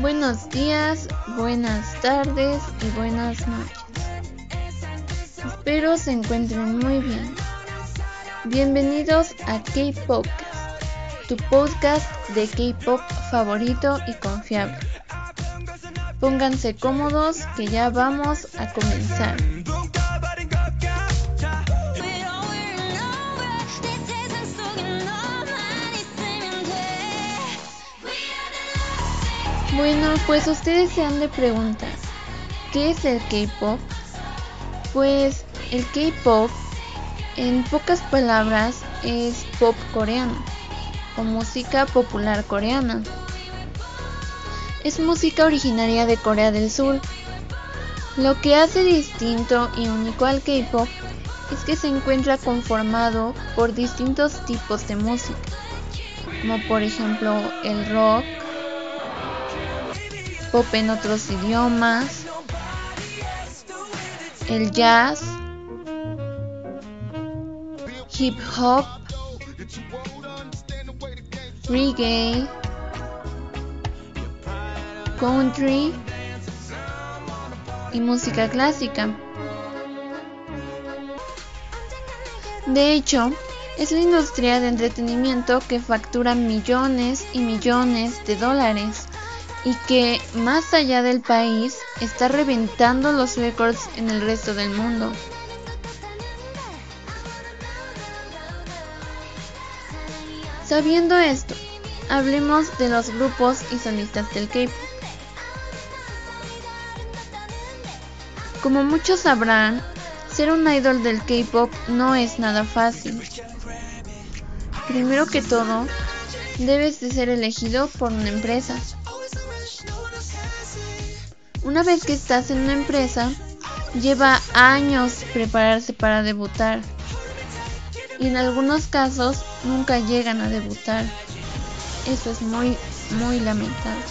Buenos días, buenas tardes y buenas noches. Espero se encuentren muy bien. Bienvenidos a K-Podcast, tu podcast de K-Pop favorito y confiable. Pónganse cómodos que ya vamos a comenzar. Bueno, pues ustedes se han de preguntar, ¿qué es el K-Pop? Pues el K-Pop, en pocas palabras, es pop coreano o música popular coreana. Es música originaria de Corea del Sur. Lo que hace distinto y único al K-Pop es que se encuentra conformado por distintos tipos de música, como por ejemplo el rock, pop en otros idiomas, el jazz, hip hop, reggae, country y música clásica. De hecho, es la industria de entretenimiento que factura millones y millones de dólares y que, más allá del país, está reventando los récords en el resto del mundo. Sabiendo esto, hablemos de los grupos y solistas del K-pop. Como muchos sabrán, ser un idol del K-pop no es nada fácil. Primero que todo, debes de ser elegido por una empresa. Una vez que estás en una empresa, lleva años prepararse para debutar. Y en algunos casos nunca llegan a debutar. Eso es muy, muy lamentable.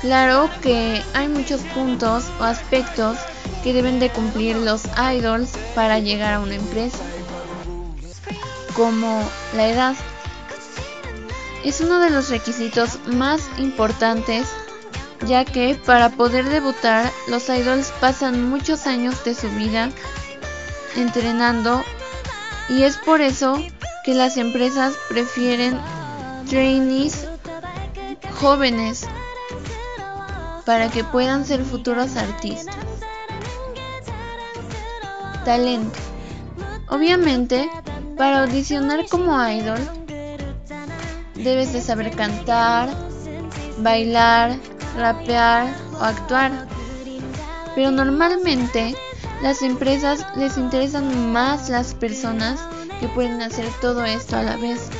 Claro que hay muchos puntos o aspectos que deben de cumplir los idols para llegar a una empresa. Como la edad es uno de los requisitos más importantes ya que para poder debutar los idols pasan muchos años de su vida entrenando y es por eso que las empresas prefieren trainees jóvenes para que puedan ser futuros artistas. Talento. Obviamente, para audicionar como idol debes de saber cantar, bailar, rapear o actuar. Pero normalmente las empresas les interesan más las personas que pueden hacer todo esto a la vez.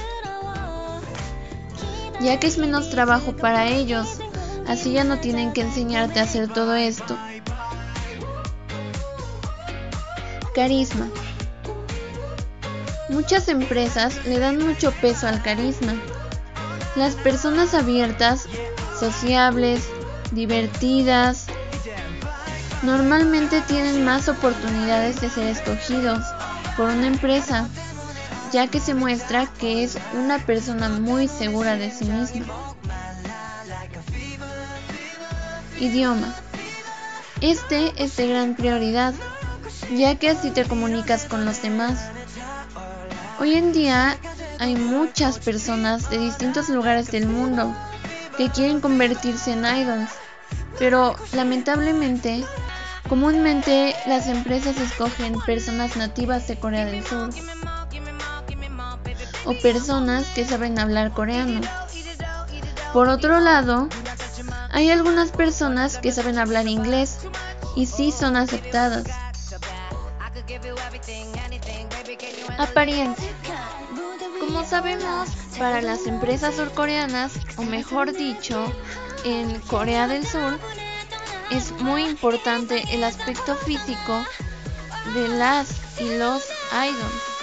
Ya que es menos trabajo para ellos, así ya no tienen que enseñarte a hacer todo esto. Carisma. Muchas empresas le dan mucho peso al carisma las personas abiertas, sociables, divertidas, normalmente tienen más oportunidades de ser escogidos por una empresa, ya que se muestra que es una persona muy segura de sí misma. Idioma. Este es de gran prioridad, ya que así te comunicas con los demás. Hoy en día hay muchas personas de distintos lugares del mundo que quieren convertirse en idols, pero lamentablemente, comúnmente las empresas escogen personas nativas de Corea del Sur o personas que saben hablar coreano. Por otro lado, hay algunas personas que saben hablar inglés y sí son aceptadas. Apariencia. Sabemos, para las empresas surcoreanas, o mejor dicho, en Corea del Sur, es muy importante el aspecto físico de las y los idols.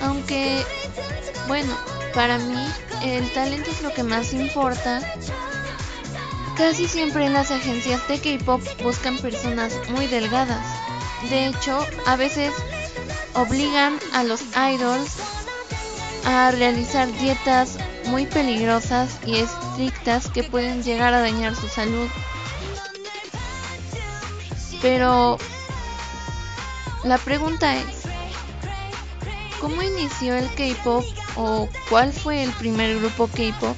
Aunque, bueno, para mí el talento es lo que más importa. Casi siempre las agencias de K-pop buscan personas muy delgadas, De hecho, a veces obligan a los idols a realizar dietas muy peligrosas y estrictas que pueden llegar a dañar su salud. Pero la pregunta es, ¿cómo inició el K-Pop o cuál fue el primer grupo K-Pop?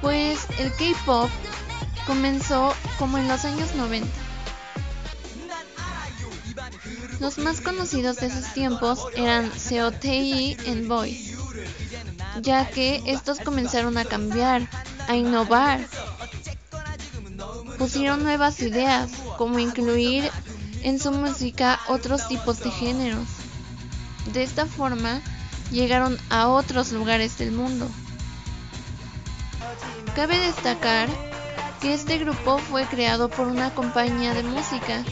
Pues el K-Pop comenzó como en los años 90. Los más conocidos de esos tiempos eran Seotae y Boys, ya que estos comenzaron a cambiar, a innovar. Pusieron nuevas ideas, como incluir en su música otros tipos de géneros. De esta forma, llegaron a otros lugares del mundo. Cabe destacar que este grupo fue creado por una compañía de música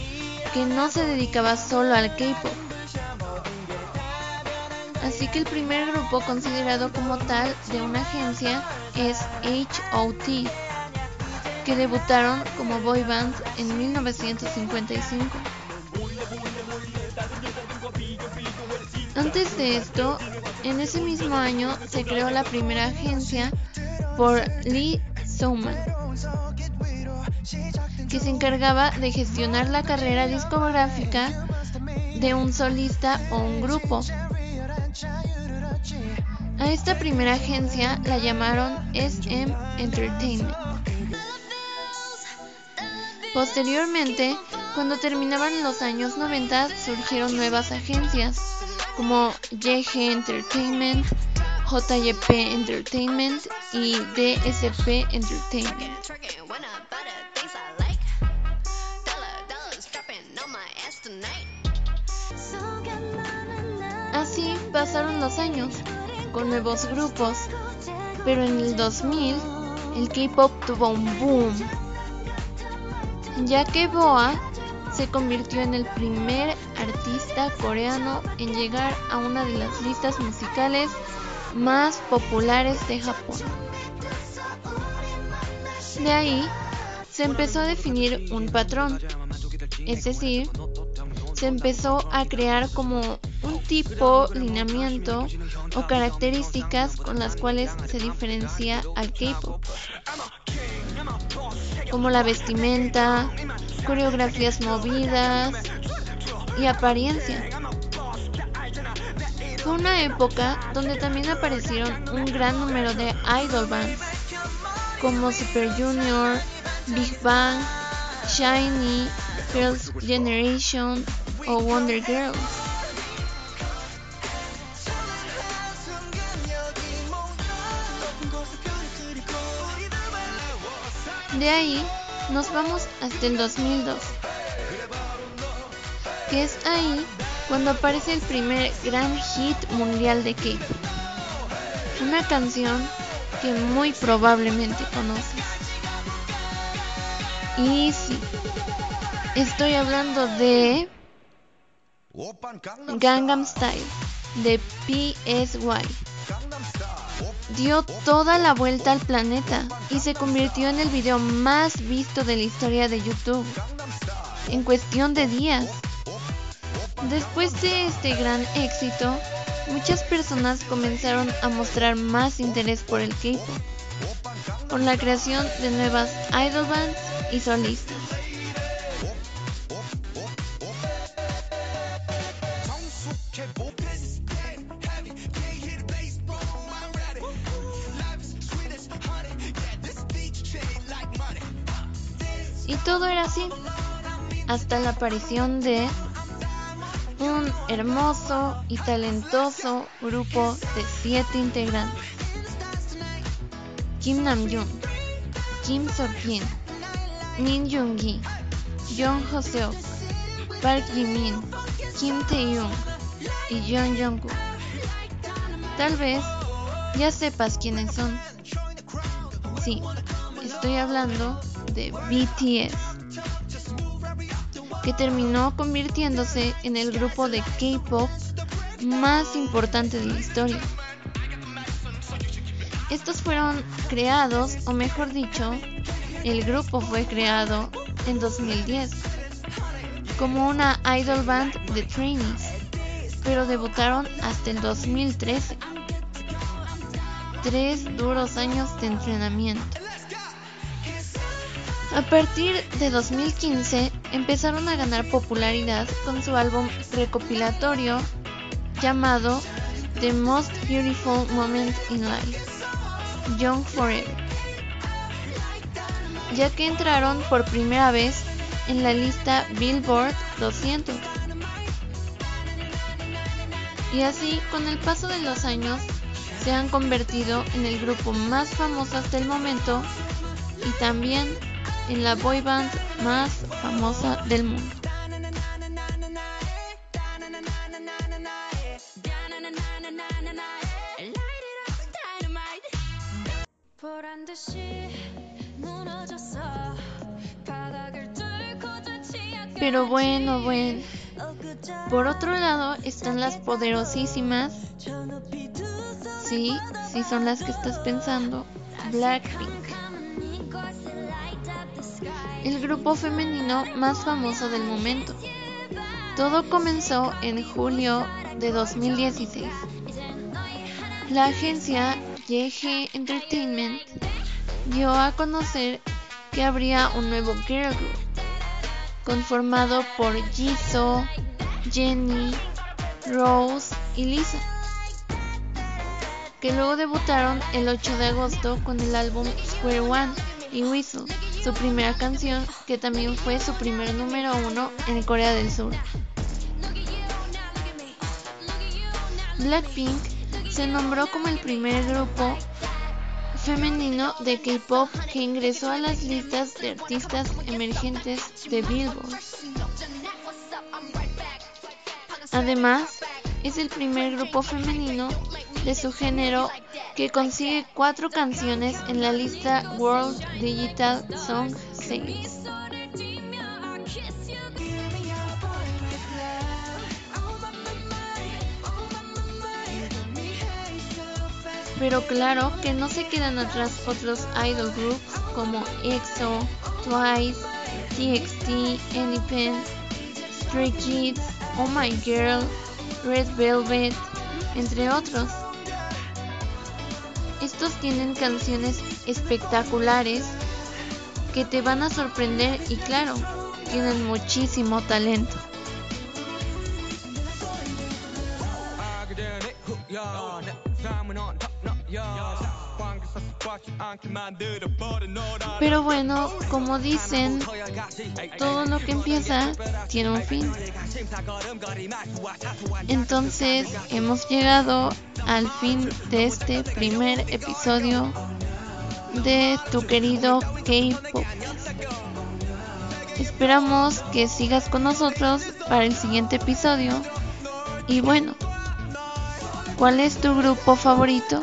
que no se dedicaba solo al K-pop. Así que el primer grupo considerado como tal de una agencia es HOT, que debutaron como boy band en 1955. Antes de esto, en ese mismo año se creó la primera agencia por Lee Souman, que se encargaba de gestionar la carrera discográfica de un solista o un grupo. A esta primera agencia la llamaron SM Entertainment. Posteriormente, cuando terminaban los años 90, surgieron nuevas agencias como YG Entertainment, JYP Entertainment y DSP Entertainment. Pasaron los años, con nuevos grupos, pero en el 2000 el K-Pop tuvo un boom, ya que Boa se convirtió en el primer artista coreano en llegar a una de las listas musicales más populares de Japón. De ahí se empezó a definir un patrón, es decir, se empezó a crear como un tipo, lineamiento o características con las cuales se diferencia al K-pop, como la vestimenta, coreografías movidas y apariencia. Fue una época donde también aparecieron un gran número de idol bands como Super Junior, Big Bang, Shiny, Girls' Generation o Wonder Girls. De ahí nos vamos hasta el 2002, que es ahí cuando aparece el primer gran hit mundial de K. Una canción que muy probablemente conoces. Y sí, estoy hablando de Gangnam Style de PSY. Dio toda la vuelta al planeta y se convirtió en el video más visto de la historia de YouTube en cuestión de días. Después de este gran éxito, muchas personas comenzaron a mostrar más interés por el K-pop, por la creación de nuevas idol bands y solistas. Hasta la aparición de un hermoso y talentoso grupo de siete integrantes. Kim Namjoon, Kim Seokjin, Min Yoongi, Jung Hoseok, Park Jimin, Kim Taehyung y Jung Jungkook. Tal vez ya sepas quiénes son. Sí, estoy hablando de BTS que terminó convirtiéndose en el grupo de K-pop más importante de la historia. Estos fueron creados, o mejor dicho, el grupo fue creado en 2010 como una idol band de trainees, pero debutaron hasta el 2013. Tres duros años de entrenamiento. A partir de 2015 empezaron a ganar popularidad con su álbum recopilatorio llamado The Most Beautiful Moment in Life, Young Forever, ya que entraron por primera vez en la lista Billboard 200. Y así, con el paso de los años, se han convertido en el grupo más famoso hasta el momento y también en la boy band más famosa del mundo. Pero bueno, bueno. Por otro lado están las poderosísimas. Sí, sí son las que estás pensando. Blackpink. El grupo femenino más famoso del momento. Todo comenzó en julio de 2016. La agencia YG Entertainment dio a conocer que habría un nuevo girl group conformado por Jisoo, Jenny, Rose y Lisa, que luego debutaron el 8 de agosto con el álbum Square One y Whistle, su primera canción que también fue su primer número uno en Corea del Sur. Blackpink se nombró como el primer grupo femenino de K-pop que ingresó a las listas de artistas emergentes de Billboard. Además, es el primer grupo femenino de su género que consigue cuatro canciones en la lista World Digital Song Sales. Pero claro que no se quedan atrás otros idol groups como EXO, Twice, TXT, Anypen, Stray Kids, Oh My Girl, Red Velvet, entre otros. Estos tienen canciones espectaculares que te van a sorprender y claro, tienen muchísimo talento. Pero bueno, como dicen, todo lo que empieza tiene un fin. Entonces hemos llegado al fin de este primer episodio de tu querido K-Pop. Esperamos que sigas con nosotros para el siguiente episodio. Y bueno, ¿cuál es tu grupo favorito?